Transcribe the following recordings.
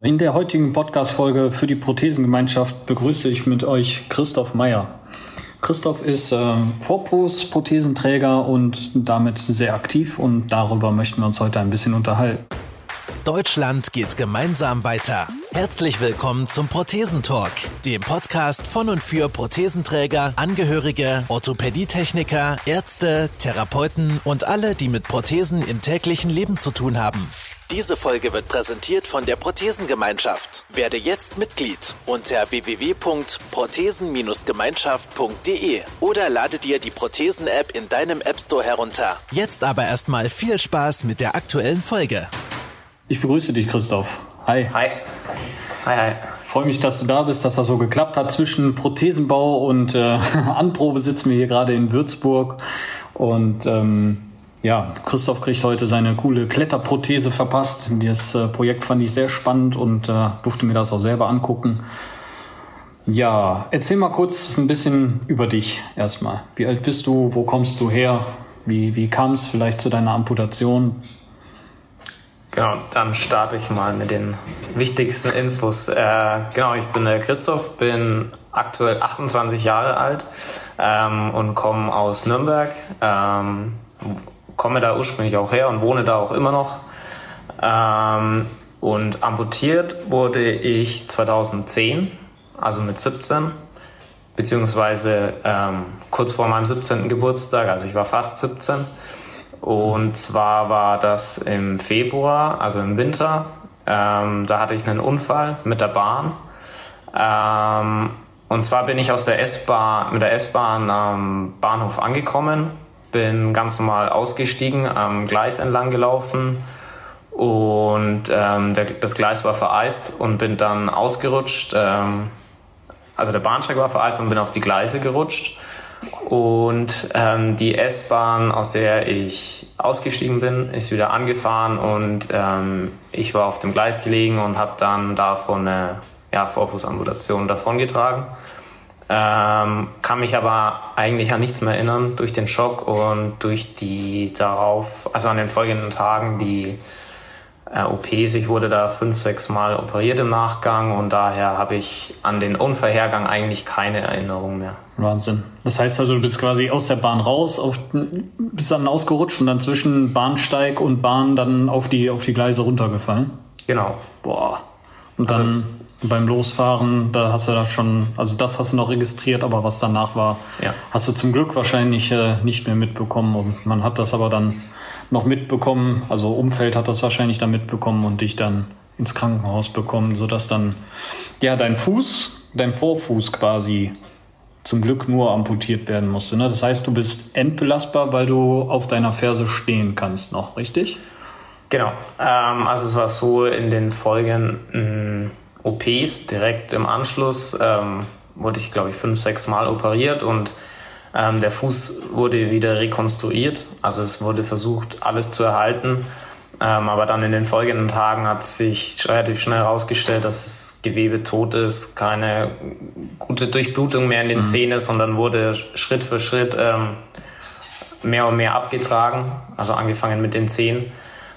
In der heutigen Podcast-Folge für die Prothesengemeinschaft begrüße ich mit euch Christoph Meyer. Christoph ist äh, Vorfußprothesenträger und damit sehr aktiv und darüber möchten wir uns heute ein bisschen unterhalten. Deutschland geht gemeinsam weiter. Herzlich willkommen zum Prothesentalk, dem Podcast von und für Prothesenträger, Angehörige, Orthopädietechniker, Ärzte, Therapeuten und alle, die mit Prothesen im täglichen Leben zu tun haben. Diese Folge wird präsentiert von der Prothesengemeinschaft. Werde jetzt Mitglied unter www.prothesen-gemeinschaft.de oder lade dir die Prothesen-App in deinem App Store herunter. Jetzt aber erstmal viel Spaß mit der aktuellen Folge. Ich begrüße dich, Christoph. Hi. Hi. Hi, hi. Freue mich, dass du da bist, dass das so geklappt hat. Zwischen Prothesenbau und äh, Anprobe sitzen wir hier gerade in Würzburg und ähm, ja, Christoph kriegt heute seine coole Kletterprothese verpasst. Das äh, Projekt fand ich sehr spannend und äh, durfte mir das auch selber angucken. Ja, erzähl mal kurz ein bisschen über dich erstmal. Wie alt bist du? Wo kommst du her? Wie, wie kam es vielleicht zu deiner Amputation? Genau, dann starte ich mal mit den wichtigsten Infos. Äh, genau, ich bin der Christoph, bin aktuell 28 Jahre alt ähm, und komme aus Nürnberg. Ähm, komme da ursprünglich auch her und wohne da auch immer noch. Ähm, und amputiert wurde ich 2010, also mit 17, beziehungsweise ähm, kurz vor meinem 17. Geburtstag, also ich war fast 17. Und zwar war das im Februar, also im Winter. Ähm, da hatte ich einen Unfall mit der Bahn. Ähm, und zwar bin ich aus der S-Bahn, mit der S-Bahn am Bahnhof angekommen bin ganz normal ausgestiegen, am Gleis entlang gelaufen und ähm, der, das Gleis war vereist und bin dann ausgerutscht. Ähm, also der Bahnsteig war vereist und bin auf die Gleise gerutscht. Und ähm, die S-Bahn, aus der ich ausgestiegen bin, ist wieder angefahren und ähm, ich war auf dem Gleis gelegen und habe dann davon eine ja, Vorfußamputation davongetragen. Ähm, kann mich aber eigentlich an nichts mehr erinnern durch den Schock und durch die darauf, also an den folgenden Tagen, die äh, OPs. Ich wurde da fünf, sechs Mal operiert im Nachgang und daher habe ich an den Unfallhergang eigentlich keine Erinnerung mehr. Wahnsinn. Das heißt also, du bist quasi aus der Bahn raus, auf, bist dann ausgerutscht und dann zwischen Bahnsteig und Bahn dann auf die, auf die Gleise runtergefallen? Genau. Boah. Und dann. Also, beim Losfahren, da hast du das schon, also das hast du noch registriert, aber was danach war, ja. hast du zum Glück wahrscheinlich äh, nicht mehr mitbekommen. Und man hat das aber dann noch mitbekommen, also Umfeld hat das wahrscheinlich dann mitbekommen und dich dann ins Krankenhaus bekommen, sodass dann ja dein Fuß, dein Vorfuß quasi zum Glück nur amputiert werden musste. Ne? Das heißt, du bist entbelastbar, weil du auf deiner Ferse stehen kannst noch, richtig? Genau. Ähm, also es war so in den Folgen OPs direkt im Anschluss ähm, wurde ich, glaube ich, fünf, sechs Mal operiert und ähm, der Fuß wurde wieder rekonstruiert. Also es wurde versucht, alles zu erhalten. Ähm, aber dann in den folgenden Tagen hat sich relativ schnell herausgestellt, dass das Gewebe tot ist, keine gute Durchblutung mehr in den mhm. Zähnen ist und dann wurde Schritt für Schritt ähm, mehr und mehr abgetragen, also angefangen mit den Zähnen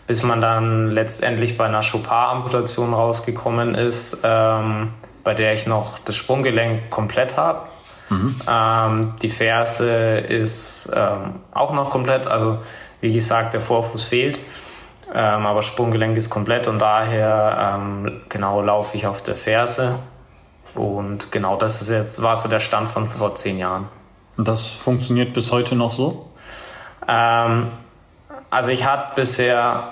bis man dann letztendlich bei einer Chopin-Amputation rausgekommen ist, ähm, bei der ich noch das Sprunggelenk komplett habe. Mhm. Ähm, die Ferse ist ähm, auch noch komplett, also wie gesagt, der Vorfuß fehlt, ähm, aber Sprunggelenk ist komplett und daher ähm, genau laufe ich auf der Ferse. Und genau das ist jetzt, war so der Stand von vor zehn Jahren. Und das funktioniert bis heute noch so? Ähm, also ich hatte bisher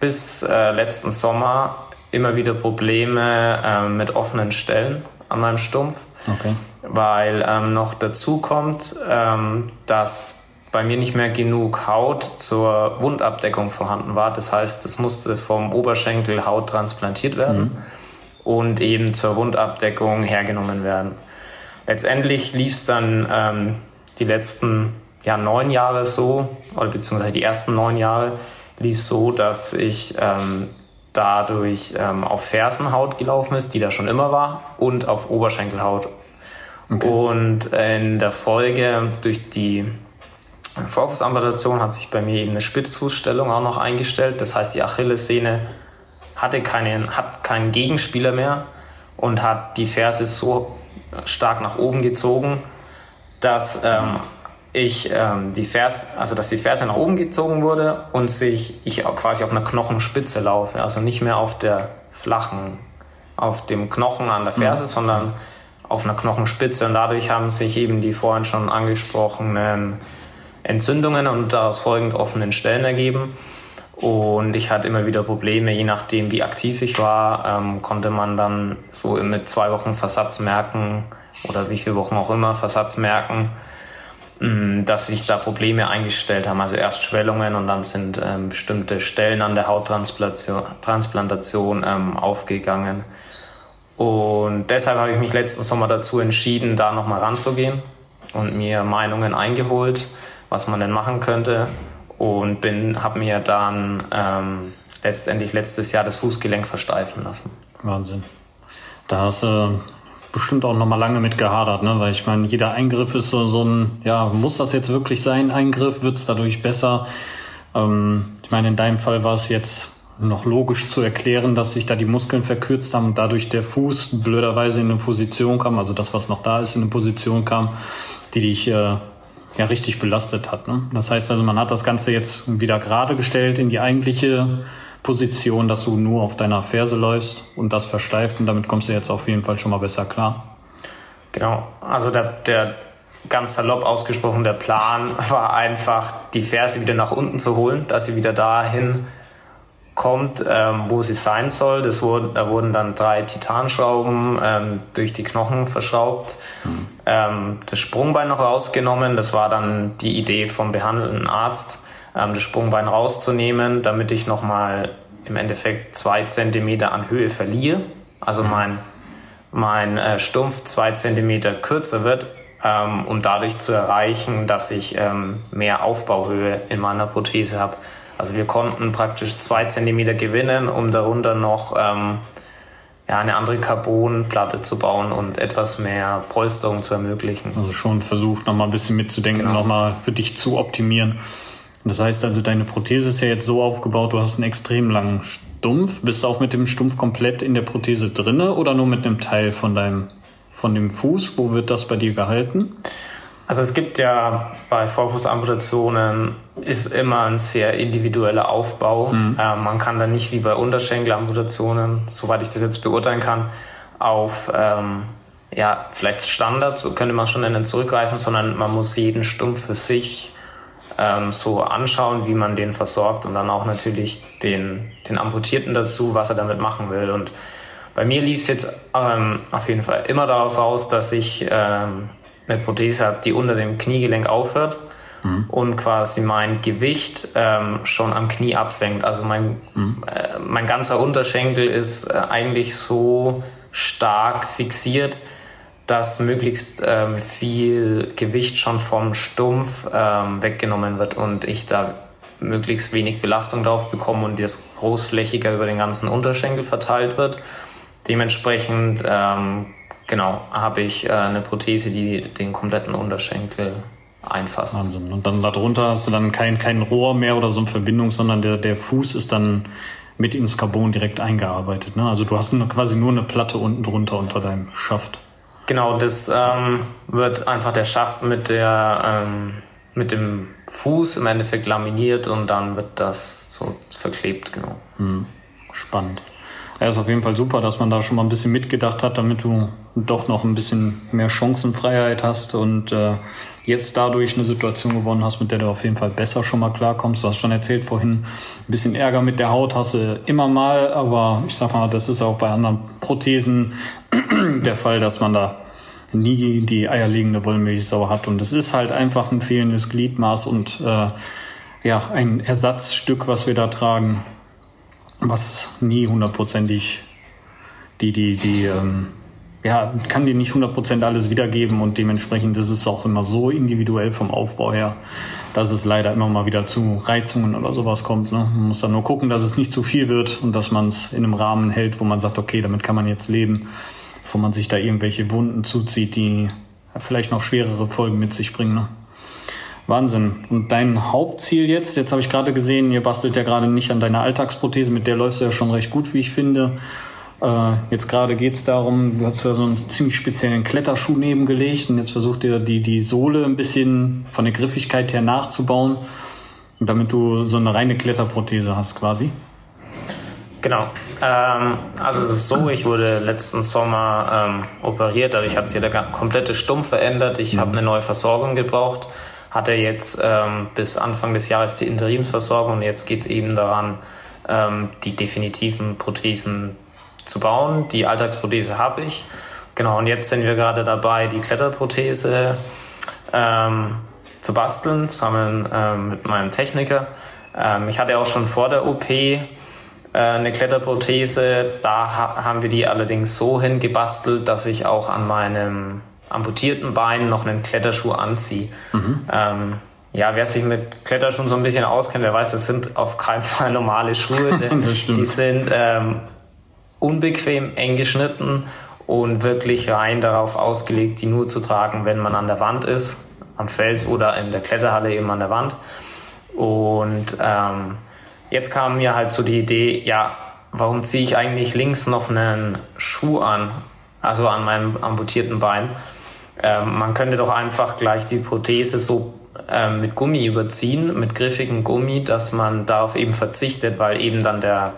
bis äh, letzten Sommer immer wieder Probleme äh, mit offenen Stellen an meinem Stumpf. Okay. Weil ähm, noch dazu kommt, ähm, dass bei mir nicht mehr genug Haut zur Wundabdeckung vorhanden war. Das heißt, es musste vom Oberschenkel Haut transplantiert werden mhm. und eben zur Wundabdeckung hergenommen werden. Letztendlich lief es dann ähm, die letzten ja, neun Jahre so, oder beziehungsweise die ersten neun Jahre, lief so, dass ich ähm, dadurch ähm, auf Fersenhaut gelaufen ist, die da schon immer war, und auf Oberschenkelhaut. Okay. Und in der Folge durch die Vorfußamputation hat sich bei mir eben eine Spitzfußstellung auch noch eingestellt. Das heißt, die Achillessehne hatte keinen, hat keinen Gegenspieler mehr und hat die Ferse so stark nach oben gezogen, dass ähm, ich ähm, die Ferse, also dass die Ferse nach oben gezogen wurde und sich ich quasi auf einer Knochenspitze laufe, also nicht mehr auf der flachen, auf dem Knochen an der Ferse, mhm. sondern auf einer Knochenspitze und dadurch haben sich eben die vorhin schon angesprochenen Entzündungen und daraus folgend offenen Stellen ergeben. Und ich hatte immer wieder Probleme, je nachdem wie aktiv ich war, ähm, konnte man dann so mit zwei Wochen Versatz merken oder wie viele Wochen auch immer Versatz merken, dass sich da Probleme eingestellt haben. Also erst Schwellungen und dann sind ähm, bestimmte Stellen an der Hauttransplantation Transplantation, ähm, aufgegangen. Und deshalb habe ich mich letzten Sommer dazu entschieden, da nochmal ranzugehen und mir Meinungen eingeholt, was man denn machen könnte und bin, habe mir dann ähm, letztendlich letztes Jahr das Fußgelenk versteifen lassen. Wahnsinn. Da hast du bestimmt auch noch mal lange mit gehadert, ne? weil ich meine, jeder Eingriff ist so, so ein, ja, muss das jetzt wirklich sein, Eingriff, wird es dadurch besser? Ähm, ich meine, in deinem Fall war es jetzt noch logisch zu erklären, dass sich da die Muskeln verkürzt haben und dadurch der Fuß blöderweise in eine Position kam, also das, was noch da ist, in eine Position kam, die dich äh, ja richtig belastet hat. Ne? Das heißt also, man hat das Ganze jetzt wieder gerade gestellt in die eigentliche Position, dass du nur auf deiner Ferse läufst und das versteift und damit kommst du jetzt auf jeden Fall schon mal besser klar. Genau, also der, der ganz salopp ausgesprochen, der Plan war einfach, die Ferse wieder nach unten zu holen, dass sie wieder dahin kommt, ähm, wo sie sein soll. Das wurde, da wurden dann drei Titanschrauben ähm, durch die Knochen verschraubt, mhm. ähm, das Sprungbein noch rausgenommen. Das war dann die Idee vom behandelnden Arzt, ähm, das Sprungbein rauszunehmen, damit ich nochmal im Endeffekt zwei Zentimeter an Höhe verliere. Also mhm. mein, mein äh, Stumpf zwei Zentimeter kürzer wird, ähm, um dadurch zu erreichen, dass ich ähm, mehr Aufbauhöhe in meiner Prothese habe. Also wir konnten praktisch zwei Zentimeter gewinnen, um darunter noch ähm, ja, eine andere Carbonplatte zu bauen und etwas mehr Polsterung zu ermöglichen. Also schon versucht, nochmal ein bisschen mitzudenken, genau. nochmal für dich zu optimieren. Das heißt also, deine Prothese ist ja jetzt so aufgebaut, du hast einen extrem langen Stumpf. Bist du auch mit dem Stumpf komplett in der Prothese drinne oder nur mit einem Teil von deinem von dem Fuß? Wo wird das bei dir gehalten? Also es gibt ja bei Vorfußamputationen ist immer ein sehr individueller Aufbau. Mhm. Äh, man kann da nicht wie bei Unterschenkelamputationen, soweit ich das jetzt beurteilen kann, auf ähm, ja, vielleicht Standards, könnte man schon nennen, zurückgreifen, sondern man muss jeden Stumpf für sich ähm, so anschauen, wie man den versorgt und dann auch natürlich den, den Amputierten dazu, was er damit machen will. Und bei mir lief es jetzt ähm, auf jeden Fall immer darauf aus, dass ich ähm, eine Prothese habe, die unter dem Kniegelenk aufhört mhm. und quasi mein Gewicht ähm, schon am Knie abfängt. Also mein, mhm. äh, mein ganzer Unterschenkel ist äh, eigentlich so stark fixiert, dass möglichst ähm, viel Gewicht schon vom Stumpf ähm, weggenommen wird und ich da möglichst wenig Belastung drauf bekomme und das großflächiger über den ganzen Unterschenkel verteilt wird. Dementsprechend ähm, Genau, habe ich äh, eine Prothese, die den kompletten Unterschenkel einfasst. Wahnsinn. Und dann darunter hast du dann kein, kein Rohr mehr oder so eine Verbindung, sondern der, der Fuß ist dann mit ins Carbon direkt eingearbeitet. Ne? Also du hast nur, quasi nur eine Platte unten drunter unter deinem Schaft. Genau, das ähm, wird einfach der Schaft mit, der, ähm, mit dem Fuß im Endeffekt laminiert und dann wird das so verklebt, genau. Hm. Spannend. Ja, ist auf jeden Fall super, dass man da schon mal ein bisschen mitgedacht hat, damit du doch noch ein bisschen mehr Chancenfreiheit hast und äh, jetzt dadurch eine Situation gewonnen hast, mit der du auf jeden Fall besser schon mal klarkommst. Du hast schon erzählt vorhin, ein bisschen Ärger mit der Haut hast du immer mal, aber ich sag mal, das ist auch bei anderen Prothesen der Fall, dass man da nie die eierlegende Wollmilchsau hat und es ist halt einfach ein fehlendes Gliedmaß und äh, ja, ein Ersatzstück, was wir da tragen, was nie hundertprozentig die, die, die, ähm, ja, kann dir nicht hundertprozentig alles wiedergeben und dementsprechend ist es auch immer so individuell vom Aufbau her, dass es leider immer mal wieder zu Reizungen oder sowas kommt. Ne? Man muss dann nur gucken, dass es nicht zu viel wird und dass man es in einem Rahmen hält, wo man sagt, okay, damit kann man jetzt leben, bevor man sich da irgendwelche Wunden zuzieht, die vielleicht noch schwerere Folgen mit sich bringen. Ne? Wahnsinn. Und dein Hauptziel jetzt, jetzt habe ich gerade gesehen, ihr bastelt ja gerade nicht an deiner Alltagsprothese, mit der läufst du ja schon recht gut, wie ich finde. Äh, jetzt gerade geht es darum, du hast ja so einen ziemlich speziellen Kletterschuh nebengelegt und jetzt versucht ihr die, die Sohle ein bisschen von der Griffigkeit her nachzubauen, damit du so eine reine Kletterprothese hast quasi. Genau. Ähm, also es ist so, ich wurde letzten Sommer ähm, operiert, dadurch hat sich der komplette Stumpf verändert. Ich mhm. habe eine neue Versorgung gebraucht hatte jetzt ähm, bis Anfang des Jahres die Interimsversorgung und jetzt geht es eben daran, ähm, die definitiven Prothesen zu bauen. Die Alltagsprothese habe ich. Genau, und jetzt sind wir gerade dabei, die Kletterprothese ähm, zu basteln, zusammen ähm, mit meinem Techniker. Ähm, ich hatte auch schon vor der OP äh, eine Kletterprothese. Da ha haben wir die allerdings so hingebastelt, dass ich auch an meinem amputierten Beinen noch einen Kletterschuh anziehe. Mhm. Ähm, ja, wer sich mit Kletterschuhen so ein bisschen auskennt, der weiß, das sind auf keinen Fall normale Schuhe. die sind ähm, unbequem, eng geschnitten und wirklich rein darauf ausgelegt, die nur zu tragen, wenn man an der Wand ist, am Fels oder in der Kletterhalle eben an der Wand. Und ähm, jetzt kam mir halt so die Idee, ja, warum ziehe ich eigentlich links noch einen Schuh an, also an meinem amputierten Bein? Ähm, man könnte doch einfach gleich die Prothese so ähm, mit Gummi überziehen, mit griffigem Gummi, dass man darauf eben verzichtet, weil eben dann der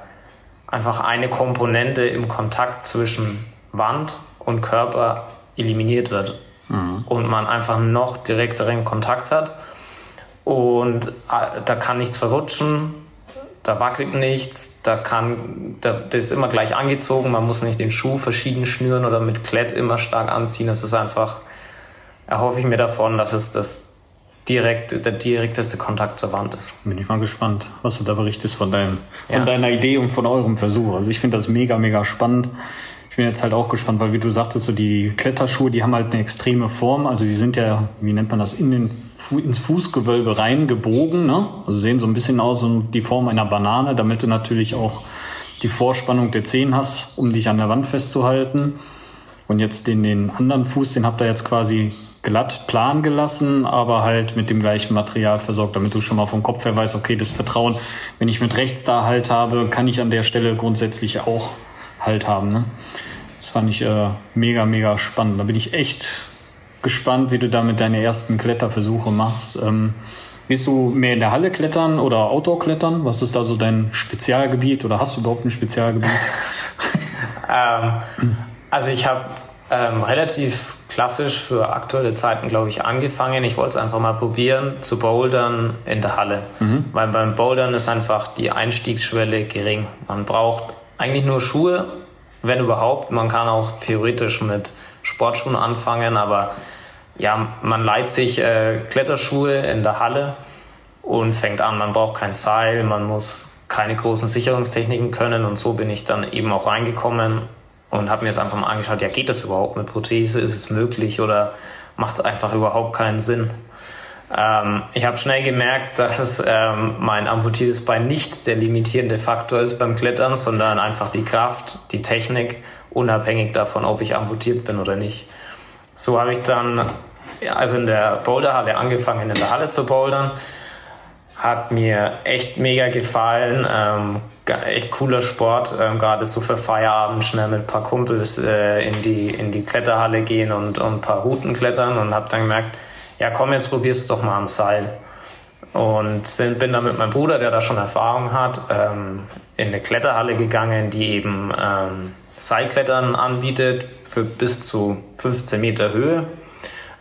einfach eine Komponente im Kontakt zwischen Wand und Körper eliminiert wird mhm. und man einfach noch direkteren Kontakt hat und äh, da kann nichts verrutschen, da wackelt nichts, da kann, da, das ist immer gleich angezogen, man muss nicht den Schuh verschieden schnüren oder mit Klett immer stark anziehen, das ist einfach erhoffe ich mir davon, dass es das direkt, der direkteste Kontakt zur Wand ist. Bin ich mal gespannt, was du da berichtest von, deinem, von ja. deiner Idee und von eurem Versuch. Also ich finde das mega, mega spannend. Ich bin jetzt halt auch gespannt, weil wie du sagtest, so die Kletterschuhe, die haben halt eine extreme Form. Also die sind ja, wie nennt man das, in den, ins Fußgewölbe reingebogen. Ne? Also sehen so ein bisschen aus wie die Form einer Banane, damit du natürlich auch die Vorspannung der Zehen hast, um dich an der Wand festzuhalten. Und jetzt den, den anderen Fuß, den habt ihr jetzt quasi glatt plan gelassen, aber halt mit dem gleichen Material versorgt, damit du schon mal vom Kopf her weißt, okay, das Vertrauen, wenn ich mit rechts da Halt habe, kann ich an der Stelle grundsätzlich auch Halt haben. Ne? Das fand ich äh, mega, mega spannend. Da bin ich echt gespannt, wie du damit deine ersten Kletterversuche machst. Ähm, Willst du mehr in der Halle klettern oder Outdoor klettern? Was ist da so dein Spezialgebiet oder hast du überhaupt ein Spezialgebiet? ähm, also ich habe ähm, relativ klassisch für aktuelle Zeiten, glaube ich, angefangen. Ich wollte es einfach mal probieren, zu bouldern in der Halle. Mhm. Weil beim Bouldern ist einfach die Einstiegsschwelle gering. Man braucht eigentlich nur Schuhe, wenn überhaupt. Man kann auch theoretisch mit Sportschuhen anfangen, aber ja, man leiht sich äh, Kletterschuhe in der Halle und fängt an. Man braucht kein Seil, man muss keine großen Sicherungstechniken können und so bin ich dann eben auch reingekommen und habe mir jetzt einfach mal angeschaut, ja, geht das überhaupt mit Prothese? Ist es möglich oder macht es einfach überhaupt keinen Sinn? Ähm, ich habe schnell gemerkt, dass ähm, mein amputiertes Bein nicht der limitierende Faktor ist beim Klettern, sondern einfach die Kraft, die Technik, unabhängig davon, ob ich amputiert bin oder nicht. So habe ich dann also in der Boulderhalle angefangen, in der Halle zu bouldern. Hat mir echt mega gefallen. Ähm, echt cooler Sport, ähm, gerade so für Feierabend schnell mit ein paar Kumpels äh, in, die, in die Kletterhalle gehen und, und ein paar Routen klettern und habe dann gemerkt, ja komm, jetzt probier's doch mal am Seil. Und sind, bin dann mit meinem Bruder, der da schon Erfahrung hat, ähm, in eine Kletterhalle gegangen, die eben ähm, Seilklettern anbietet für bis zu 15 Meter Höhe.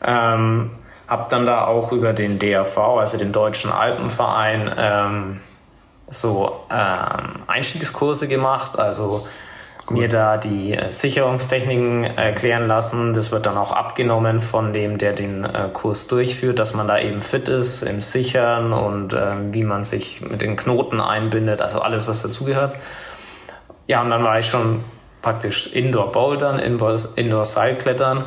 Ähm, hab dann da auch über den DRV, also den Deutschen Alpenverein, ähm, so ähm, Einstiegskurse gemacht, also Gut. mir da die äh, Sicherungstechniken erklären lassen. Das wird dann auch abgenommen von dem, der den äh, Kurs durchführt, dass man da eben fit ist im Sichern und äh, wie man sich mit den Knoten einbindet, also alles, was dazugehört. Ja, und dann war ich schon praktisch Indoor-Bouldern, Indoor-Seilklettern.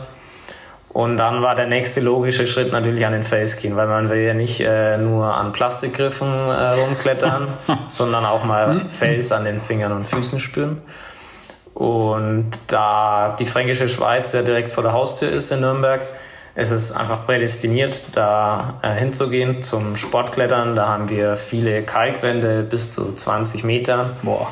Und dann war der nächste logische Schritt natürlich an den Face gehen, weil man will ja nicht äh, nur an Plastikgriffen äh, rumklettern, sondern auch mal mhm. Fels an den Fingern und Füßen spüren. Und da die Fränkische Schweiz ja direkt vor der Haustür ist in Nürnberg, ist es einfach prädestiniert, da äh, hinzugehen zum Sportklettern. Da haben wir viele Kalkwände bis zu 20 Meter. Boah.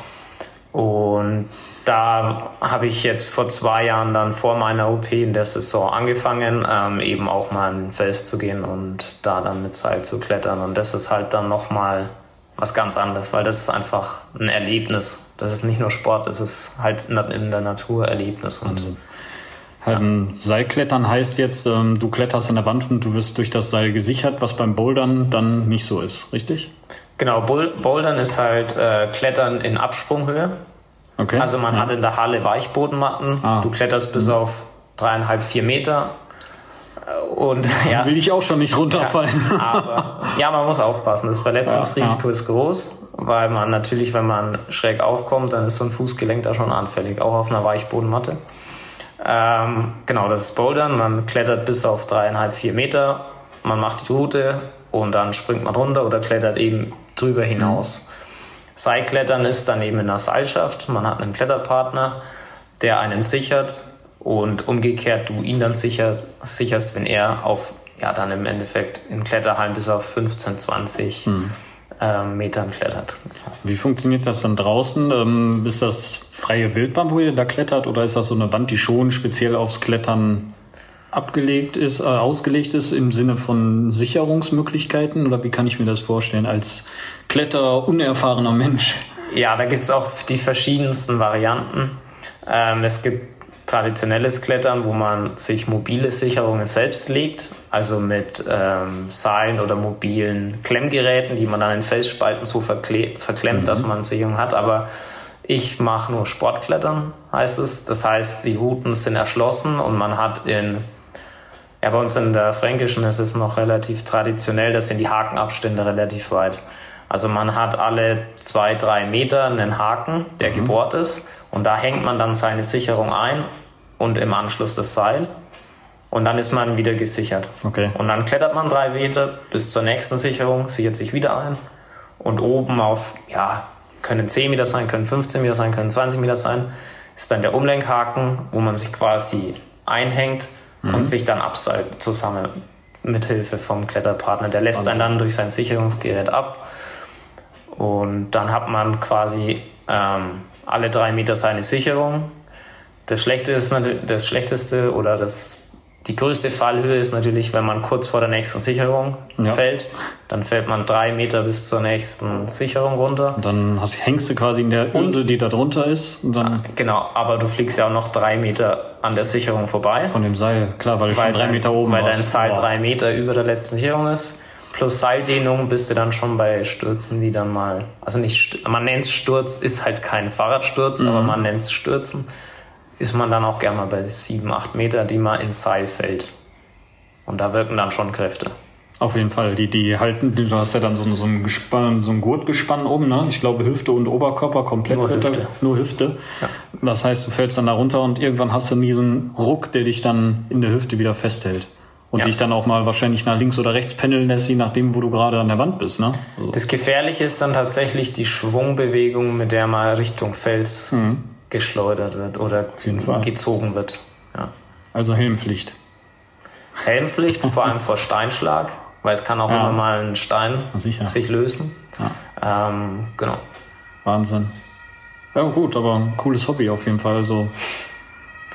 Und da habe ich jetzt vor zwei Jahren dann vor meiner OP in der Saison angefangen, ähm, eben auch mal in den Fels zu gehen und da dann mit Seil zu klettern. Und das ist halt dann nochmal was ganz anderes, weil das ist einfach ein Erlebnis. Das ist nicht nur Sport, das ist halt in der Natur Erlebnis. Und also, ein Seilklettern heißt jetzt, ähm, du kletterst an der Wand und du wirst durch das Seil gesichert, was beim Bouldern dann nicht so ist, richtig? Genau, Bouldern ist halt äh, Klettern in Absprunghöhe. Okay. Also man ja. hat in der Halle Weichbodenmatten. Ah. Du kletterst bis mhm. auf dreieinhalb, vier Meter und ja. Will ich auch schon nicht runterfallen. Ja, aber ja, man muss aufpassen. Das Verletzungsrisiko ja, ist groß, weil man natürlich, wenn man schräg aufkommt, dann ist so ein Fußgelenk da schon anfällig, auch auf einer Weichbodenmatte. Ähm, genau, das ist Bouldern. Man klettert bis auf dreieinhalb, vier Meter. Man macht die Route und dann springt man runter oder klettert eben drüber hinaus. Mhm. Seilklettern ist dann eben in einer Seilschaft. Man hat einen Kletterpartner, der einen sichert und umgekehrt du ihn dann sicher, sicherst, wenn er auf, ja, dann im Endeffekt in Kletterhallen bis auf 15, 20 hm. äh, Metern klettert. Wie funktioniert das dann draußen? Ähm, ist das freie Wildbahn, wo ihr da klettert, oder ist das so eine Wand, die schon speziell aufs Klettern abgelegt ist, äh, ausgelegt ist im Sinne von Sicherungsmöglichkeiten? Oder wie kann ich mir das vorstellen als Kletter unerfahrener Mensch? Ja, da gibt es auch die verschiedensten Varianten. Ähm, es gibt traditionelles Klettern, wo man sich mobile Sicherungen selbst legt, also mit ähm, Seilen oder mobilen Klemmgeräten, die man dann in Felsspalten so verklemmt, mhm. dass man Sicherung hat. Aber ich mache nur Sportklettern, heißt es. Das heißt, die Routen sind erschlossen und man hat in, ja, bei uns in der Fränkischen ist es noch relativ traditionell, da sind die Hakenabstände relativ weit. Also man hat alle zwei, drei Meter einen Haken, der mhm. gebohrt ist und da hängt man dann seine Sicherung ein und im Anschluss das Seil. Und dann ist man wieder gesichert. Okay. Und dann klettert man drei Meter bis zur nächsten Sicherung, sichert sich wieder ein. Und oben auf, ja, können 10 Meter sein, können 15 Meter sein, können 20 Meter sein, ist dann der Umlenkhaken, wo man sich quasi einhängt mhm. und sich dann abseilt zusammen mit Hilfe vom Kletterpartner. Der lässt einen dann durch sein Sicherungsgerät ab. Und dann hat man quasi ähm, alle drei Meter seine Sicherung. Das, Schlechte ist, das Schlechteste oder das, die größte Fallhöhe ist natürlich, wenn man kurz vor der nächsten Sicherung ja. fällt. Dann fällt man drei Meter bis zur nächsten Sicherung runter. Und dann hast, hängst du quasi in der Öse, die da drunter ist. Dann genau, aber du fliegst ja auch noch drei Meter an der Sicherung vorbei. Von dem Seil, klar, weil du schon drei Meter oben Weil dein Seil drei Meter über der letzten Sicherung ist plus Seildehnung bist du dann schon bei Stürzen, die dann mal, also nicht, man nennt es Sturz, ist halt kein Fahrradsturz, mhm. aber man nennt es Stürzen, ist man dann auch gerne mal bei 7, 8 Meter, die man ins Seil fällt. Und da wirken dann schon Kräfte. Auf jeden Fall, die, die halten, du hast ja dann so, so ein Gespann, so ein Gurtgespann oben, ne? Ich glaube Hüfte und Oberkörper komplett nur Hüfte. nur Hüfte. Ja. Das heißt, du fällst dann da runter und irgendwann hast du diesen Ruck, der dich dann in der Hüfte wieder festhält. Und ja. dich dann auch mal wahrscheinlich nach links oder rechts pendeln lässt, je nachdem, wo du gerade an der Wand bist. Ne? Also. Das Gefährliche ist dann tatsächlich die Schwungbewegung, mit der man Richtung Fels mhm. geschleudert wird oder gezogen wird. Ja. Also Helmpflicht. Helmpflicht, vor allem vor Steinschlag, weil es kann auch ja. immer mal ein Stein sich lösen. Ähm, genau. Wahnsinn. Ja gut, aber ein cooles Hobby auf jeden Fall. Also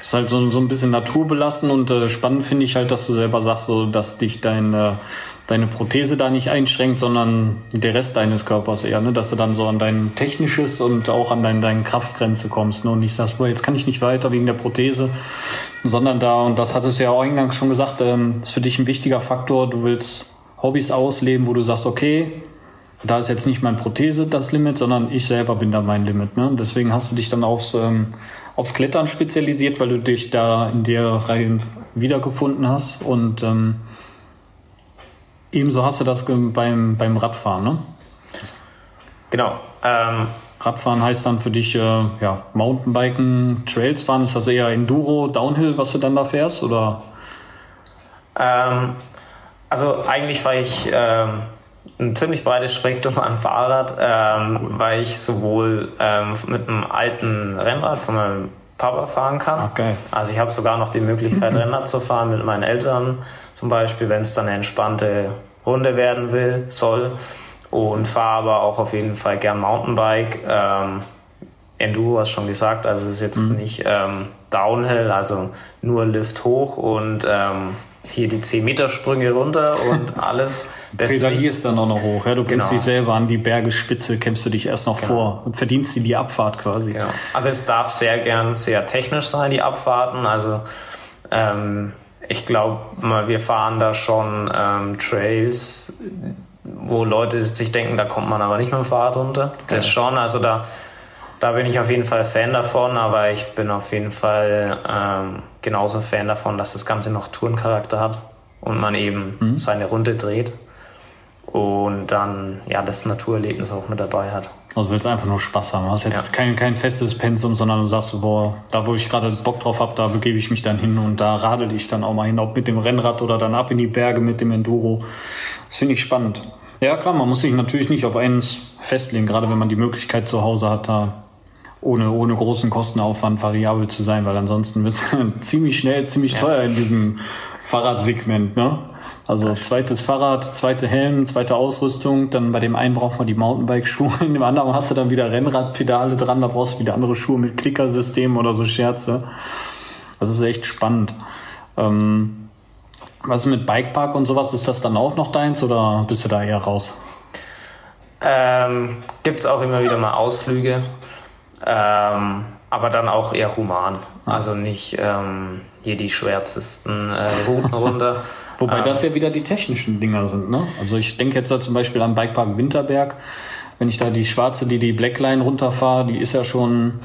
ist halt so, so ein bisschen naturbelassen und äh, spannend finde ich halt, dass du selber sagst, so, dass dich dein, äh, deine Prothese da nicht einschränkt, sondern der Rest deines Körpers eher, ne? dass du dann so an dein technisches und auch an dein, deine Kraftgrenze kommst ne? und nicht sagst, boah, jetzt kann ich nicht weiter wegen der Prothese, sondern da, und das hattest du ja auch eingangs schon gesagt, ähm, ist für dich ein wichtiger Faktor, du willst Hobbys ausleben, wo du sagst, okay, da ist jetzt nicht mein Prothese das Limit, sondern ich selber bin da mein Limit. Ne? Deswegen hast du dich dann aufs ähm, aufs Klettern spezialisiert, weil du dich da in der Reihe wiedergefunden hast. Und ähm, ebenso hast du das beim, beim Radfahren, ne? Genau. Ähm, Radfahren heißt dann für dich äh, ja, Mountainbiken, Trails fahren. Ist das eher Enduro, Downhill, was du dann da fährst? Oder? Ähm, also eigentlich fahre ich ähm, ein ziemlich breites Spektrum an Fahrrad, ähm, cool. weil ich sowohl ähm, mit einem alten Rennrad von meinem Papa fahren kann. Geil. Also ich habe sogar noch die Möglichkeit, Rennrad zu fahren mit meinen Eltern, zum Beispiel, wenn es dann eine entspannte Runde werden will, soll. Und fahre aber auch auf jeden Fall gern Mountainbike. Ähm, Enduro hast schon gesagt, also ist jetzt mhm. nicht ähm, Downhill, also nur Lift hoch und ähm, hier die 10 Meter Sprünge runter und alles. Pedalierst dann auch noch hoch, ja? Du genau. dich selber an die Bergespitze, kämpfst du dich erst noch genau. vor und verdienst dir die Abfahrt quasi. Genau. Also es darf sehr gern sehr technisch sein, die Abfahrten. Also ähm, ich glaube, wir fahren da schon ähm, Trails, wo Leute sich denken, da kommt man aber nicht mit dem Fahrrad runter. Okay. Das schon, also da da bin ich auf jeden Fall Fan davon, aber ich bin auf jeden Fall ähm, genauso Fan davon, dass das Ganze noch Tourencharakter hat und man eben mhm. seine Runde dreht und dann ja das Naturerlebnis auch mit dabei hat. Also willst einfach nur Spaß haben. Du hast jetzt ja. kein, kein festes Pensum, sondern du sagst, boah, da wo ich gerade Bock drauf habe, da begebe ich mich dann hin und da radel ich dann auch mal hin, ob mit dem Rennrad oder dann ab in die Berge mit dem Enduro. Das finde ich spannend. Ja klar, man muss sich natürlich nicht auf eins festlegen, gerade wenn man die Möglichkeit zu Hause hat, da ohne, ohne großen Kostenaufwand variabel zu sein, weil ansonsten wird es ziemlich schnell, ziemlich teuer in diesem Fahrradsegment. Ne? Also zweites Fahrrad, zweite Helm, zweite Ausrüstung, dann bei dem einen braucht man die Mountainbike-Schuhe, in dem anderen hast du dann wieder Rennradpedale dran, da brauchst du wieder andere Schuhe mit Klickersystem oder so Scherze. Das ist echt spannend. Ähm, was mit Bikepark und sowas, ist das dann auch noch deins oder bist du da eher raus? Ähm, Gibt es auch immer wieder mal Ausflüge. Ähm, aber dann auch eher human. Also nicht ähm, hier die schwärzesten äh, Routen runter. Wobei ähm, das ja wieder die technischen Dinger sind. Ne? Also ich denke jetzt da zum Beispiel am Bikepark Winterberg. Wenn ich da die schwarze, die die Blackline runterfahre, die ist ja schon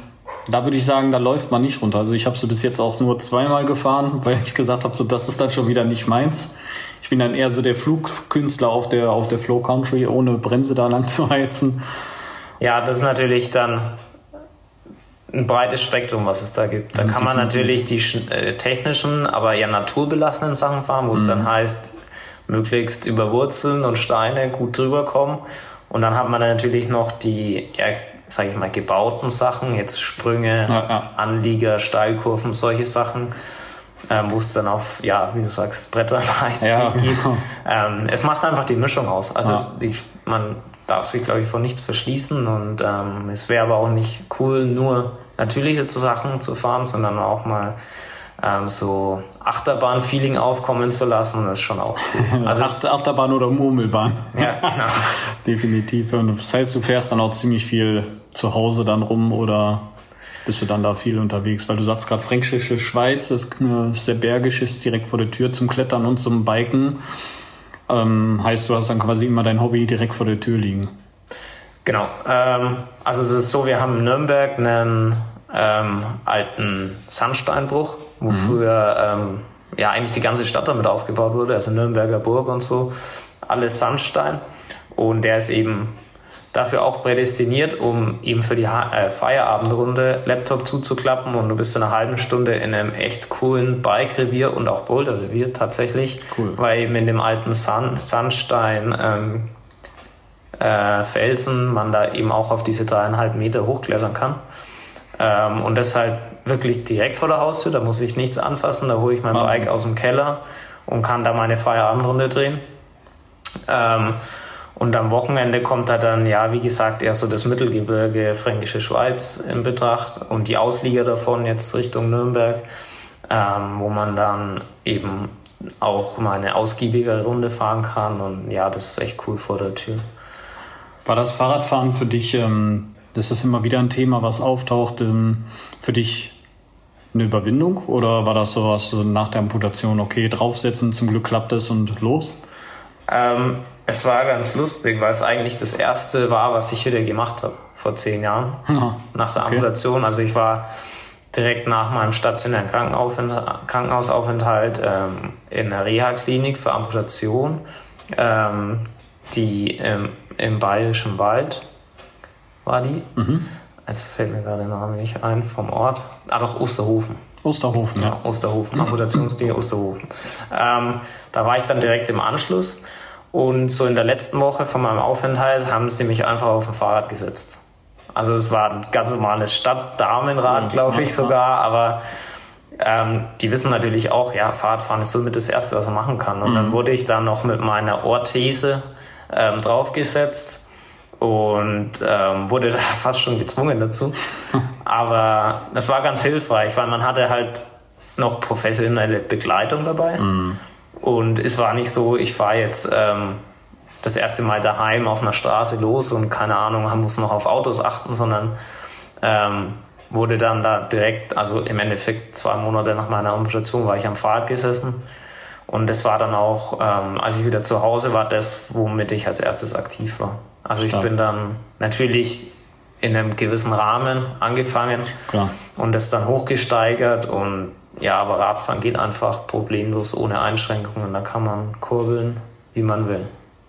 da würde ich sagen, da läuft man nicht runter. Also ich habe sie bis jetzt auch nur zweimal gefahren, weil ich gesagt habe, so das ist dann schon wieder nicht meins. Ich bin dann eher so der Flugkünstler auf der auf der Flow Country, ohne Bremse da lang zu heizen. Ja, das ist natürlich dann ein breites Spektrum, was es da gibt. Da kann man natürlich die äh, technischen, aber eher naturbelassenen Sachen fahren, wo es mhm. dann heißt, möglichst über Wurzeln und Steine gut drüber kommen. Und dann hat man natürlich noch die, ja, sag ich mal, gebauten Sachen, jetzt Sprünge, ja, ja. Anlieger, Steilkurven, solche Sachen, ähm, wo es dann auf, ja, wie du sagst, Bretter heißt ja. gibt. Ähm, es macht einfach die Mischung aus. Also es, die, man darf sich, glaube ich, vor nichts verschließen und ähm, es wäre aber auch nicht cool, nur natürliche Sachen zu fahren, sondern auch mal ähm, so Achterbahn-Feeling aufkommen zu lassen, das ist schon auch cool. Also Achterbahn oder Murmelbahn. Ja, genau. Definitiv. Und das heißt, du fährst dann auch ziemlich viel zu Hause dann rum oder bist du dann da viel unterwegs? Weil du sagst gerade, Fränkische Schweiz ist, ist sehr bergisch, ist direkt vor der Tür zum Klettern und zum Biken. Ähm, heißt, du hast dann quasi immer dein Hobby direkt vor der Tür liegen. Genau. Ähm, also es ist so, wir haben in Nürnberg einen ähm, alten Sandsteinbruch, wo mhm. früher ähm, ja eigentlich die ganze Stadt damit aufgebaut wurde, also Nürnberger Burg und so. Alles Sandstein. Und der ist eben dafür auch prädestiniert, um eben für die ha äh, Feierabendrunde Laptop zuzuklappen und du bist in einer halben Stunde in einem echt coolen Bike-Revier und auch Boulder-Revier tatsächlich, cool. weil eben in dem alten Sand Sandstein ähm, äh, Felsen man da eben auch auf diese dreieinhalb Meter hochklettern kann. Ähm, und das halt wirklich direkt vor der Haustür, da muss ich nichts anfassen, da hole ich mein Wahnsinn. Bike aus dem Keller und kann da meine Feierabendrunde drehen. Ähm, und am Wochenende kommt da dann, ja, wie gesagt, eher so das Mittelgebirge, Fränkische Schweiz in Betracht und die Auslieger davon jetzt Richtung Nürnberg, ähm, wo man dann eben auch mal eine ausgiebige Runde fahren kann. Und ja, das ist echt cool vor der Tür. War das Fahrradfahren für dich, ähm, das ist immer wieder ein Thema, was auftaucht, ähm, für dich eine Überwindung oder war das sowas so nach der Amputation, okay, draufsetzen, zum Glück klappt es und los? Ähm, es war ganz lustig, weil es eigentlich das erste war, was ich wieder gemacht habe vor zehn Jahren ja, nach der Amputation. Okay. Also ich war direkt nach meinem stationären Krankenhausaufenthalt ähm, in der Reha-Klinik für Amputation, ähm, die im, im Bayerischen Wald war die. Mhm. Also fällt mir gerade der Name nicht ein vom Ort. Ah doch, Osterhofen. Osterhofen, ja. ja. Osterhofen, Amputationsklinik Osterhofen. Ähm, da war ich dann direkt im Anschluss und so in der letzten Woche von meinem Aufenthalt haben sie mich einfach auf ein Fahrrad gesetzt. Also es war ein ganz normales Stadtdamenrad, glaube ich sogar, aber ähm, die wissen natürlich auch, ja, Fahrradfahren ist somit das Erste, was man machen kann. Und mhm. dann wurde ich da noch mit meiner Orthese ähm, draufgesetzt und ähm, wurde da fast schon gezwungen dazu. Aber das war ganz hilfreich, weil man hatte halt noch professionelle Begleitung dabei. Mhm. Und es war nicht so, ich fahre jetzt ähm, das erste Mal daheim auf einer Straße los und keine Ahnung, muss noch auf Autos achten, sondern ähm, wurde dann da direkt, also im Endeffekt zwei Monate nach meiner Amputation war ich am Fahrrad gesessen. Und das war dann auch, ähm, als ich wieder zu Hause war, das, womit ich als erstes aktiv war. Also Stark. ich bin dann natürlich in einem gewissen Rahmen angefangen Klar. und das dann hochgesteigert und ja, aber Radfahren geht einfach problemlos ohne Einschränkungen. Da kann man kurbeln, wie man will.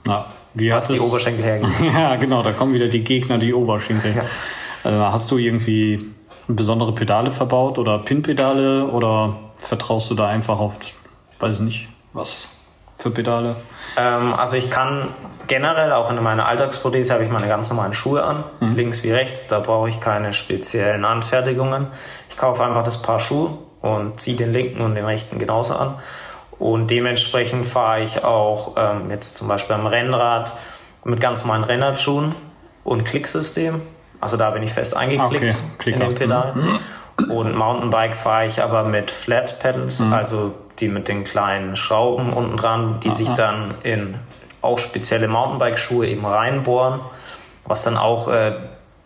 Ja, wie Was die Oberschenkel hergeben. ja, genau, da kommen wieder die Gegner, die Oberschenkel. Ja. Äh, hast du irgendwie besondere Pedale verbaut oder Pinpedale oder vertraust du da einfach auf, weiß ich nicht, was für Pedale? Ähm, also ich kann generell, auch in meiner Alltagsprothese, habe ich meine ganz normalen Schuhe an, mhm. links wie rechts, da brauche ich keine speziellen Anfertigungen. Ich kaufe einfach das Paar Schuhe und ziehe den linken und den rechten genauso an. Und dementsprechend fahre ich auch ähm, jetzt zum Beispiel am Rennrad mit ganz normalen Rennradschuhen und Klicksystem. Also da bin ich fest eingeklickt okay. in den Pedal. Mhm. Und Mountainbike fahre ich aber mit Flat Pedals, mhm. also die mit den kleinen Schrauben unten dran, die Aha. sich dann in auch spezielle Mountainbike-Schuhe eben reinbohren, was dann auch äh,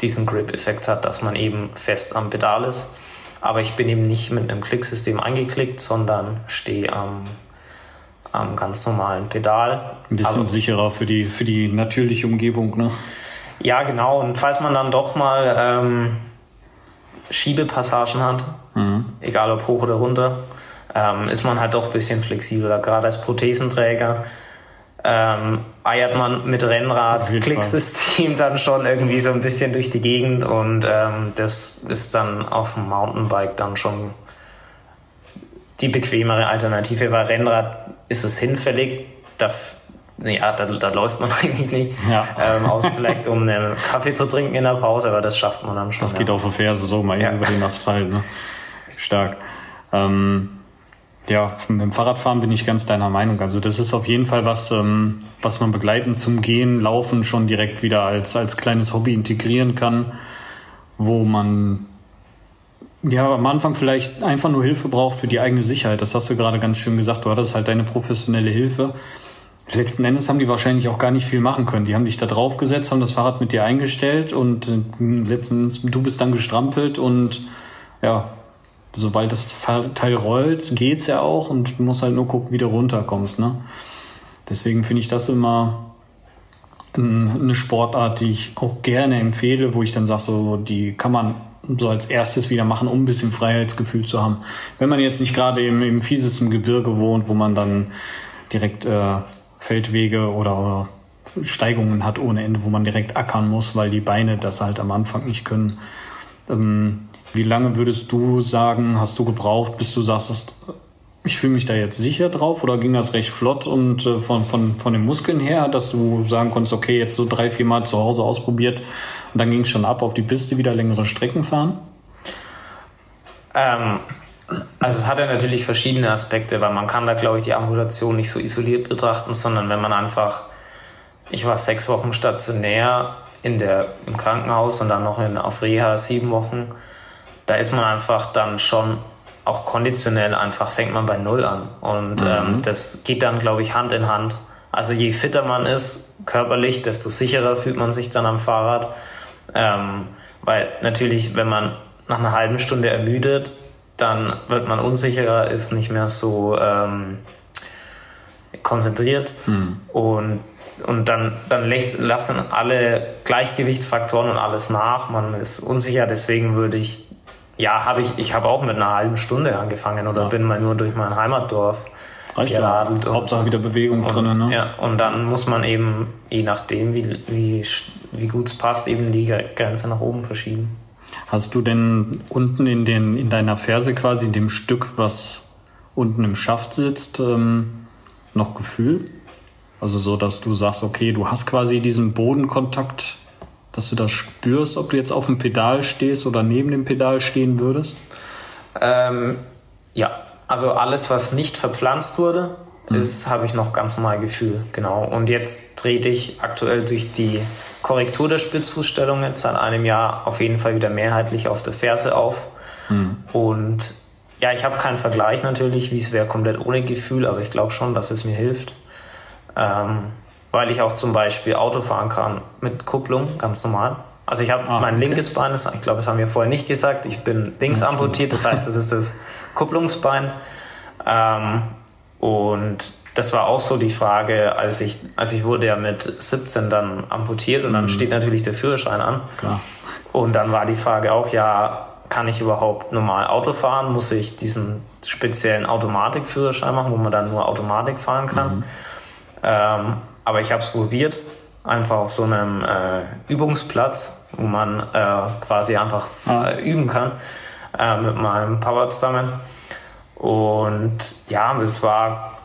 diesen Grip-Effekt hat, dass man eben fest am Pedal ist. Aber ich bin eben nicht mit einem Klicksystem eingeklickt, sondern stehe am, am ganz normalen Pedal. Ein bisschen also, sicherer für die, für die natürliche Umgebung, ne? Ja, genau. Und falls man dann doch mal ähm, Schiebepassagen hat, mhm. egal ob hoch oder runter, ähm, ist man halt doch ein bisschen flexibler. Gerade als Prothesenträger ähm, eiert man mit Rennrad, Klicksystem dann schon irgendwie so ein bisschen durch die Gegend und ähm, das ist dann auf dem Mountainbike dann schon die bequemere Alternative, weil Rennrad ist es hinfällig, da ja, da, da läuft man eigentlich nicht. Ja. Ähm, außer vielleicht, um einen Kaffee zu trinken in der Pause, aber das schafft man dann schon. Das ja. geht auf der Ferse so mal ja. über den Asphalt. Ne? Stark. Ähm, ja, mit dem Fahrradfahren bin ich ganz deiner Meinung. Also das ist auf jeden Fall was, ähm, was man begleitend zum Gehen, Laufen schon direkt wieder als, als kleines Hobby integrieren kann, wo man ja am Anfang vielleicht einfach nur Hilfe braucht für die eigene Sicherheit. Das hast du gerade ganz schön gesagt. Du hattest halt deine professionelle Hilfe Letzten Endes haben die wahrscheinlich auch gar nicht viel machen können. Die haben dich da drauf gesetzt, haben das Fahrrad mit dir eingestellt und äh, letztens du bist dann gestrampelt und ja, sobald das Teil rollt, geht's ja auch und du musst halt nur gucken, wie du runterkommst. Ne? Deswegen finde ich das immer eine Sportart, die ich auch gerne empfehle, wo ich dann sage, so, die kann man so als erstes wieder machen, um ein bisschen Freiheitsgefühl zu haben. Wenn man jetzt nicht gerade im, im fiesesten Gebirge wohnt, wo man dann direkt äh, Feldwege oder Steigungen hat ohne Ende, wo man direkt ackern muss, weil die Beine das halt am Anfang nicht können. Ähm, wie lange würdest du sagen, hast du gebraucht, bis du sagst, ich fühle mich da jetzt sicher drauf oder ging das recht flott und äh, von, von, von den Muskeln her, dass du sagen konntest, okay, jetzt so drei, vier Mal zu Hause ausprobiert und dann ging es schon ab auf die Piste, wieder längere Strecken fahren? Ähm, also es hat ja natürlich verschiedene Aspekte, weil man kann da, glaube ich, die Ambulation nicht so isoliert betrachten, sondern wenn man einfach, ich war sechs Wochen stationär in der, im Krankenhaus und dann noch in, auf Reha sieben Wochen, da ist man einfach dann schon auch konditionell einfach, fängt man bei Null an. Und mhm. ähm, das geht dann, glaube ich, Hand in Hand. Also je fitter man ist körperlich, desto sicherer fühlt man sich dann am Fahrrad. Ähm, weil natürlich, wenn man nach einer halben Stunde ermüdet, dann wird man unsicherer, ist nicht mehr so ähm, konzentriert mhm. und, und dann, dann lassen alle Gleichgewichtsfaktoren und alles nach. Man ist unsicher, deswegen würde ich, ja, habe ich, ich habe auch mit einer halben Stunde angefangen oder ja. bin mal nur durch mein Heimatdorf Reicht geradelt. Ja. Hauptsache wieder Bewegung und, drin. Ne? Ja, und dann muss man eben, je nachdem, wie, wie, wie gut es passt, eben die Grenze nach oben verschieben. Hast du denn unten in, den, in deiner Ferse quasi in dem Stück, was unten im Schaft sitzt, ähm, noch Gefühl? Also so, dass du sagst, okay, du hast quasi diesen Bodenkontakt dass du das spürst, ob du jetzt auf dem Pedal stehst oder neben dem Pedal stehen würdest? Ähm, ja, also alles, was nicht verpflanzt wurde, mhm. ist, habe ich noch ganz normal Gefühl, genau. Und jetzt trete ich aktuell durch die Korrektur der Spitzfußstellung jetzt seit einem Jahr auf jeden Fall wieder mehrheitlich auf der Ferse auf. Mhm. Und ja, ich habe keinen Vergleich natürlich, wie es wäre komplett ohne Gefühl, aber ich glaube schon, dass es mir hilft. Ähm, weil ich auch zum Beispiel Auto fahren kann mit Kupplung, ganz normal. Also ich habe ah, mein okay. linkes Bein, das, ich glaube, das haben wir vorher nicht gesagt, ich bin links ja, amputiert, das heißt, das ist das Kupplungsbein. Ähm, und das war auch so die Frage, als ich, als ich wurde ja mit 17 dann amputiert und dann mhm. steht natürlich der Führerschein an. Klar. Und dann war die Frage auch, ja, kann ich überhaupt normal Auto fahren? Muss ich diesen speziellen Automatikführerschein machen, wo man dann nur Automatik fahren kann? Mhm. Ähm, aber ich habe es probiert, einfach auf so einem äh, Übungsplatz, wo man äh, quasi einfach äh, üben kann äh, mit meinem Papa zusammen. Und ja, es war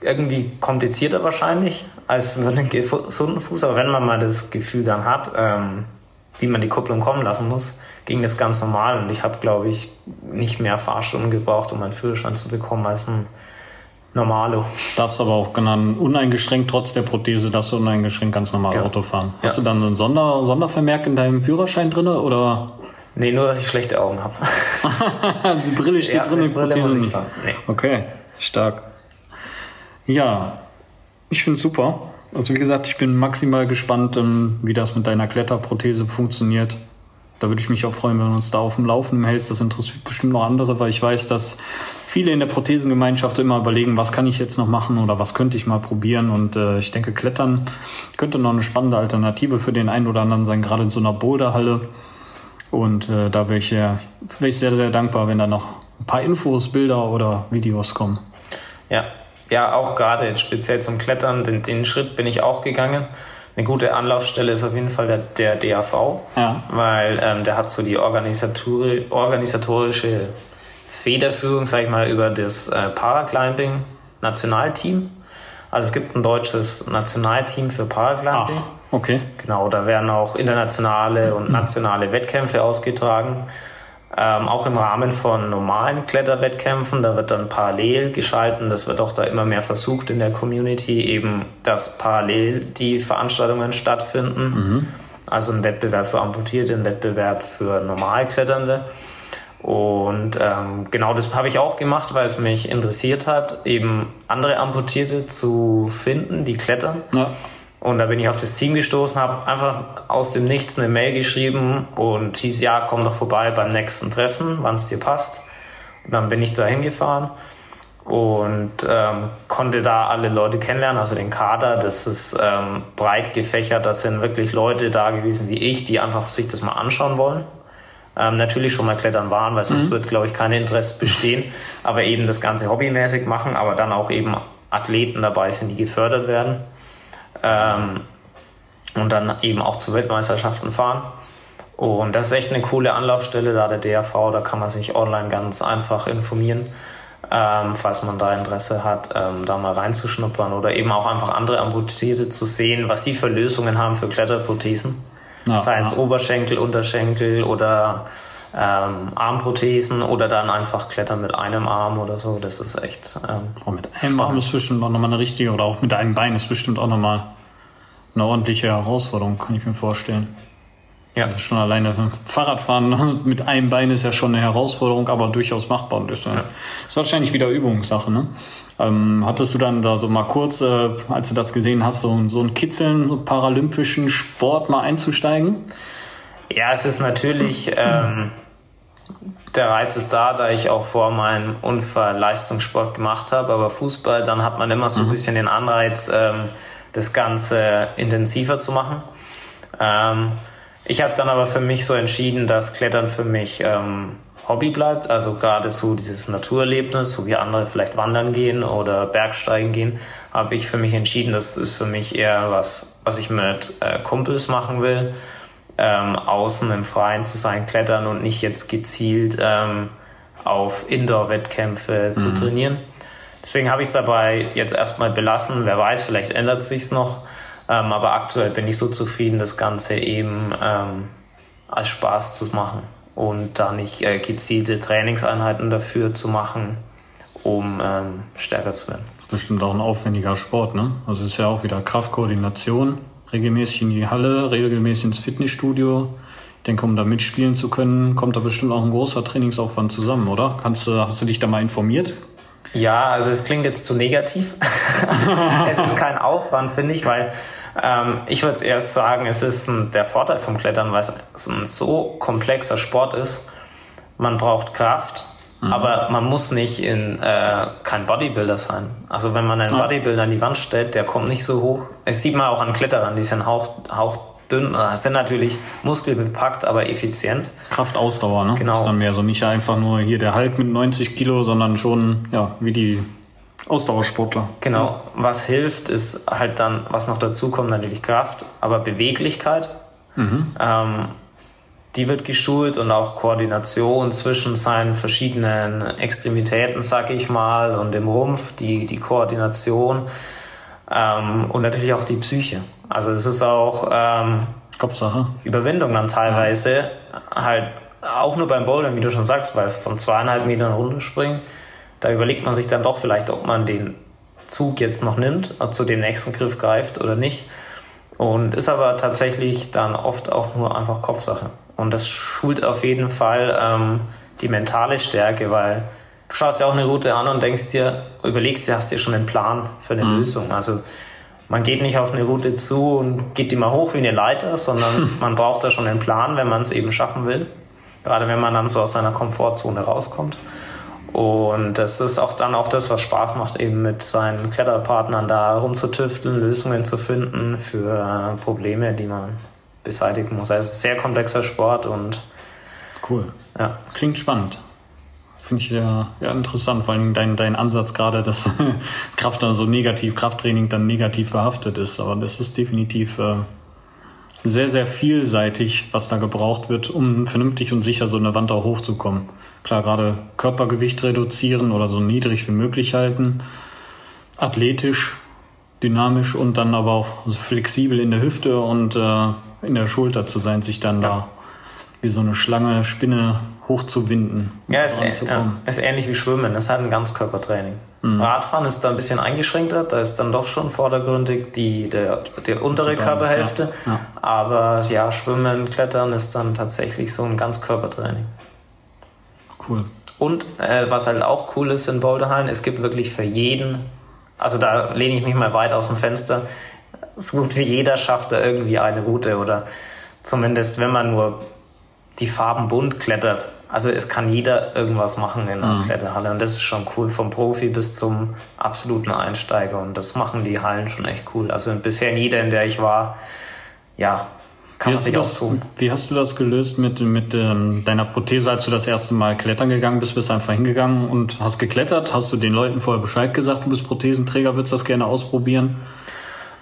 irgendwie komplizierter wahrscheinlich als für einen gesunden Fuß. Aber wenn man mal das Gefühl dann hat, ähm, wie man die Kupplung kommen lassen muss, ging das ganz normal. Und ich habe, glaube ich, nicht mehr Fahrstunden gebraucht, um meinen Führerschein zu bekommen, als ein Normalo. Darfst aber auch genannt uneingeschränkt, trotz der Prothese, darfst du uneingeschränkt ganz normal ja. Auto fahren. Hast ja. du dann einen Sonder Sondervermerk in deinem Führerschein drin oder? Nee, nur, dass ich schlechte Augen habe. die Brille steht ja, drin, die Prothese nicht. Nee. Okay, stark. Ja, ich finde es super. Also wie gesagt, ich bin maximal gespannt, ähm, wie das mit deiner Kletterprothese funktioniert. Da würde ich mich auch freuen, wenn du uns da auf dem Laufenden hältst. Das interessiert bestimmt noch andere, weil ich weiß, dass viele in der Prothesengemeinschaft immer überlegen, was kann ich jetzt noch machen oder was könnte ich mal probieren. Und äh, ich denke, Klettern könnte noch eine spannende Alternative für den einen oder anderen sein, gerade in so einer Boulderhalle. Und äh, da wäre ich, wär ich sehr, sehr dankbar, wenn da noch ein paar Infos, Bilder oder Videos kommen. Ja, ja, auch gerade jetzt speziell zum Klettern, den, den Schritt bin ich auch gegangen eine gute Anlaufstelle ist auf jeden Fall der, der DAV, ja. weil ähm, der hat so die Organisatori organisatorische Federführung, sag ich mal, über das äh, Paraclimbing Nationalteam. Also es gibt ein deutsches Nationalteam für Paraclimbing. Ach, okay. Genau, da werden auch internationale und nationale Wettkämpfe ausgetragen. Ähm, auch im Rahmen von normalen Kletterwettkämpfen, da wird dann parallel geschalten, das wird auch da immer mehr versucht in der Community, eben, dass parallel die Veranstaltungen stattfinden. Mhm. Also ein Wettbewerb für Amputierte, ein Wettbewerb für Normalkletternde. Und ähm, genau das habe ich auch gemacht, weil es mich interessiert hat, eben andere Amputierte zu finden, die klettern. Ja. Und da bin ich auf das Team gestoßen, habe einfach aus dem Nichts eine Mail geschrieben und hieß, ja, komm doch vorbei beim nächsten Treffen, wann es dir passt. Und dann bin ich da hingefahren und ähm, konnte da alle Leute kennenlernen, also den Kader. Das ist ähm, breit gefächert, das sind wirklich Leute da gewesen wie ich, die einfach sich das mal anschauen wollen. Ähm, natürlich schon mal klettern waren, weil sonst mhm. wird, glaube ich, kein Interesse bestehen, aber eben das Ganze hobbymäßig machen, aber dann auch eben Athleten dabei sind, die gefördert werden ähm, und dann eben auch zu Weltmeisterschaften fahren. Und das ist echt eine coole Anlaufstelle, da der DRV, da kann man sich online ganz einfach informieren, ähm, falls man da Interesse hat, ähm, da mal reinzuschnuppern oder eben auch einfach andere Amputierte zu sehen, was die für Lösungen haben für Kletterprothesen. Ja, Sei es ja. Oberschenkel, Unterschenkel oder ähm, Armprothesen oder dann einfach Klettern mit einem Arm oder so. Das ist echt. Ähm, oh, mit einem spannend. Arm ist bestimmt auch nochmal eine richtige, oder auch mit einem Bein ist bestimmt auch nochmal eine ordentliche Herausforderung, kann ich mir vorstellen. Ja. Also schon alleine Fahrradfahren mit einem Bein ist ja schon eine Herausforderung, aber durchaus machbar. Das ist, ja. ist wahrscheinlich wieder Übungssache. Ne? Ähm, hattest du dann da so mal kurz, äh, als du das gesehen hast, so, so ein Kitzeln, paralympischen Sport mal einzusteigen? Ja, es ist natürlich, ähm, der Reiz ist da, da ich auch vor meinem Unfall Leistungssport gemacht habe, aber Fußball, dann hat man immer so ein mhm. bisschen den Anreiz, ähm, das Ganze intensiver zu machen. Ich habe dann aber für mich so entschieden, dass Klettern für mich ähm, Hobby bleibt, also gerade so dieses Naturerlebnis, so wie andere vielleicht wandern gehen oder Bergsteigen gehen, habe ich für mich entschieden, das ist für mich eher was, was ich mit äh, Kumpels machen will ähm, außen im Freien zu sein, klettern und nicht jetzt gezielt ähm, auf Indoor-Wettkämpfe mhm. zu trainieren. Deswegen habe ich es dabei jetzt erstmal belassen. Wer weiß, vielleicht ändert sich's noch. Ähm, aber aktuell bin ich so zufrieden, das Ganze eben ähm, als Spaß zu machen und da nicht äh, gezielte Trainingseinheiten dafür zu machen, um ähm, stärker zu werden. Bestimmt auch ein aufwendiger Sport, ne? Also es ist ja auch wieder Kraftkoordination, regelmäßig in die Halle, regelmäßig ins Fitnessstudio. Ich denke, um da mitspielen zu können, kommt da bestimmt auch ein großer Trainingsaufwand zusammen, oder? Kannst du, hast du dich da mal informiert? Ja, also es klingt jetzt zu negativ. es ist kein Aufwand, finde ich, weil ähm, ich würde erst sagen, es ist ein, der Vorteil vom Klettern, weil es ein so komplexer Sport ist. Man braucht Kraft, mhm. aber man muss nicht in äh, kein Bodybuilder sein. Also wenn man einen ja. Bodybuilder an die Wand stellt, der kommt nicht so hoch. Es sieht man auch an Kletterern, die sind hauch, hauchdünn, äh, sind natürlich muskelbepackt, aber effizient. Kraftausdauer, ne? Genau. Ist dann mehr so nicht einfach nur hier der Hulk mit 90 Kilo, sondern schon ja wie die Ausdauersportler. Genau. Was hilft, ist halt dann, was noch dazu kommt, natürlich Kraft, aber Beweglichkeit. Mhm. Ähm, die wird geschult und auch Koordination zwischen seinen verschiedenen Extremitäten, sag ich mal, und dem Rumpf, die, die Koordination ähm, und natürlich auch die Psyche. Also es ist auch ähm, Kopfsache. Überwindung dann teilweise ja. halt auch nur beim Bouldern, wie du schon sagst, weil von zweieinhalb Metern runterspringen da überlegt man sich dann doch vielleicht, ob man den Zug jetzt noch nimmt, zu dem nächsten Griff greift oder nicht. Und ist aber tatsächlich dann oft auch nur einfach Kopfsache. Und das schult auf jeden Fall ähm, die mentale Stärke, weil du schaust ja auch eine Route an und denkst dir, überlegst dir, hast dir schon einen Plan für eine mhm. Lösung. Also man geht nicht auf eine Route zu und geht die mal hoch wie eine Leiter, sondern man braucht da schon einen Plan, wenn man es eben schaffen will. Gerade wenn man dann so aus seiner Komfortzone rauskommt. Und das ist auch dann auch das, was Spaß macht, eben mit seinen Kletterpartnern da rumzutüfteln, Lösungen zu finden für Probleme, die man beseitigen muss. Also es ist ein sehr komplexer Sport und cool. Ja. Klingt spannend. Finde ich ja, ja interessant, vor allem dein, dein Ansatz gerade, dass Kraft dann so negativ, Krafttraining dann negativ behaftet ist. Aber das ist definitiv äh, sehr, sehr vielseitig, was da gebraucht wird, um vernünftig und sicher so eine Wand auch hochzukommen. Klar, gerade Körpergewicht reduzieren oder so niedrig wie möglich halten. Athletisch, dynamisch und dann aber auch flexibel in der Hüfte und äh, in der Schulter zu sein, sich dann ja. da wie so eine Schlange, Spinne hochzuwinden. Ja, ist, ja, ist ähnlich wie Schwimmen. Das hat ein Ganzkörpertraining. Mhm. Radfahren ist da ein bisschen eingeschränkter. Da ist dann doch schon vordergründig die, der, der untere Total, Körperhälfte. Ja, ja. Aber ja, Schwimmen, Klettern ist dann tatsächlich so ein Ganzkörpertraining. Cool. Und äh, was halt auch cool ist in Boulderhallen, es gibt wirklich für jeden, also da lehne ich mich mal weit aus dem Fenster, so gut wie jeder schafft da irgendwie eine Route oder zumindest wenn man nur die Farben bunt klettert. Also es kann jeder irgendwas machen in einer mhm. Kletterhalle und das ist schon cool, vom Profi bis zum absoluten Einsteiger und das machen die Hallen schon echt cool. Also bisher in jeder, in der ich war, ja, kann man sich das, tun. Wie hast du das gelöst mit, mit ähm, deiner Prothese, als du das erste Mal klettern gegangen bist? Bist du einfach hingegangen und hast geklettert? Hast du den Leuten vorher Bescheid gesagt, du bist Prothesenträger, würdest das gerne ausprobieren?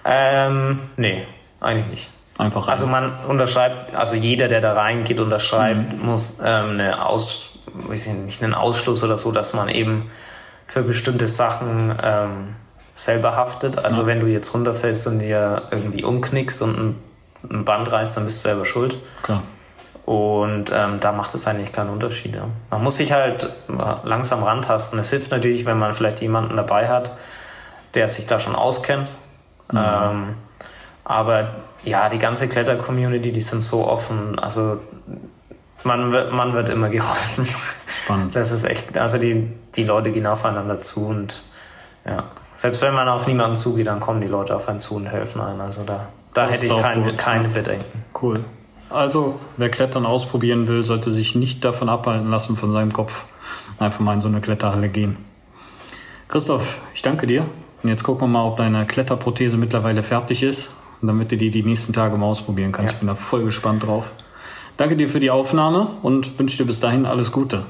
Ähm, nee, eigentlich nicht. Einfach also man unterschreibt, also jeder, der da reingeht, unterschreibt, mhm. muss ähm, eine Aus, weiß ich nicht, einen Ausschluss oder so, dass man eben für bestimmte Sachen ähm, selber haftet. Also ja. wenn du jetzt runterfällst und dir irgendwie umknickst und ein ein Band reißt, dann bist du selber schuld. Klar. Und ähm, da macht es eigentlich keinen Unterschied. Ja. Man muss sich halt langsam rantasten. Es hilft natürlich, wenn man vielleicht jemanden dabei hat, der sich da schon auskennt. Mhm. Ähm, aber ja, die ganze Kletter-Community, die sind so offen. Also man wird, man wird immer geholfen. Spannend. Das ist echt, also die, die Leute gehen aufeinander zu und ja, selbst wenn man auf niemanden zugeht, dann kommen die Leute auf einen zu und helfen einem. Also da da das hätte ich kein, keine Bedenken. Cool. Also, wer Klettern ausprobieren will, sollte sich nicht davon abhalten lassen, von seinem Kopf einfach mal in so eine Kletterhalle gehen. Christoph, ich danke dir. Und jetzt gucken wir mal, ob deine Kletterprothese mittlerweile fertig ist, damit du die die nächsten Tage mal ausprobieren kannst. Ja. Ich bin da voll gespannt drauf. Danke dir für die Aufnahme und wünsche dir bis dahin alles Gute.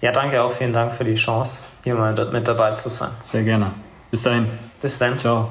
Ja, danke auch. Vielen Dank für die Chance, hier mal mit dabei zu sein. Sehr gerne. Bis dahin. Bis dann. Ciao.